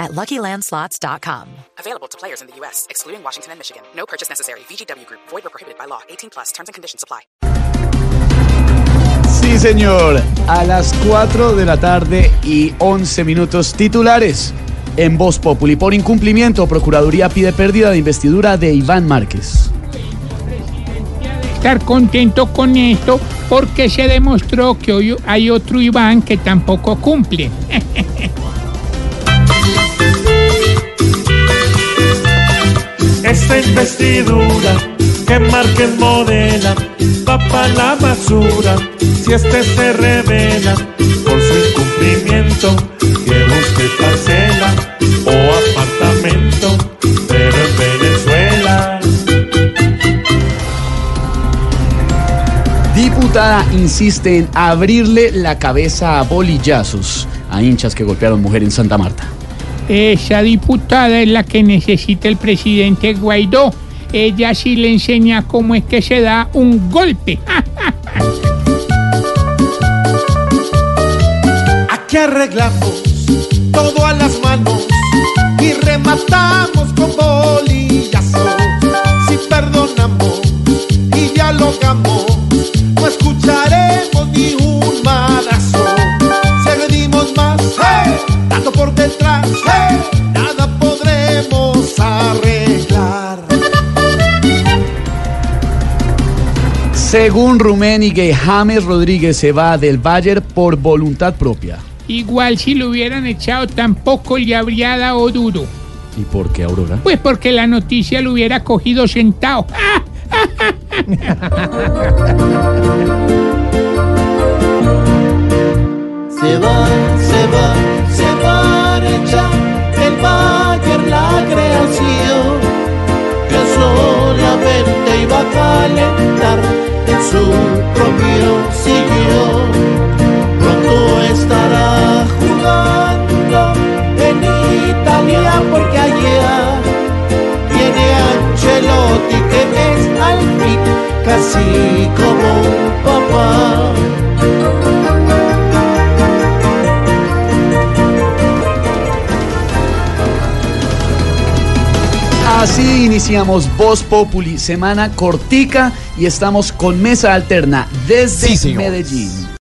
at LuckyLandSlots.com. Available to players in the U.S., excluding Washington and Michigan. No purchase necessary. VGW Group. Void or prohibited by law. 18 plus. Terms and conditions apply. Sí, señor. A las 4 de la tarde y 11 minutos titulares. En Voz Populi, por incumplimiento, Procuraduría pide pérdida de investidura de Iván Márquez. estar contento con esto porque se demostró que hoy hay otro Iván que tampoco cumple. Esta investidura que Márquez modela va pa' la basura si este se revela por su incumplimiento que busque parcela o apartamento pero en Venezuela Diputada insiste en abrirle la cabeza a bolillazos a hinchas que golpearon mujer en Santa Marta. Esa diputada es la que necesita el presidente Guaidó. Ella sí le enseña cómo es que se da un golpe. Aquí arreglamos todo a las manos y rematamos con bolillazos. Si perdonamos y dialogamos, Según Rummenigge, James Rodríguez se va del Bayern por voluntad propia. Igual si lo hubieran echado tampoco le habría dado duro. ¿Y por qué, Aurora? Pues porque la noticia lo hubiera cogido sentado. Se va, se va, se va a echar el Bayern la creación que solamente iba a casi como un papá. Así iniciamos Voz Populi, semana cortica y estamos con mesa alterna desde Sí. Medellín.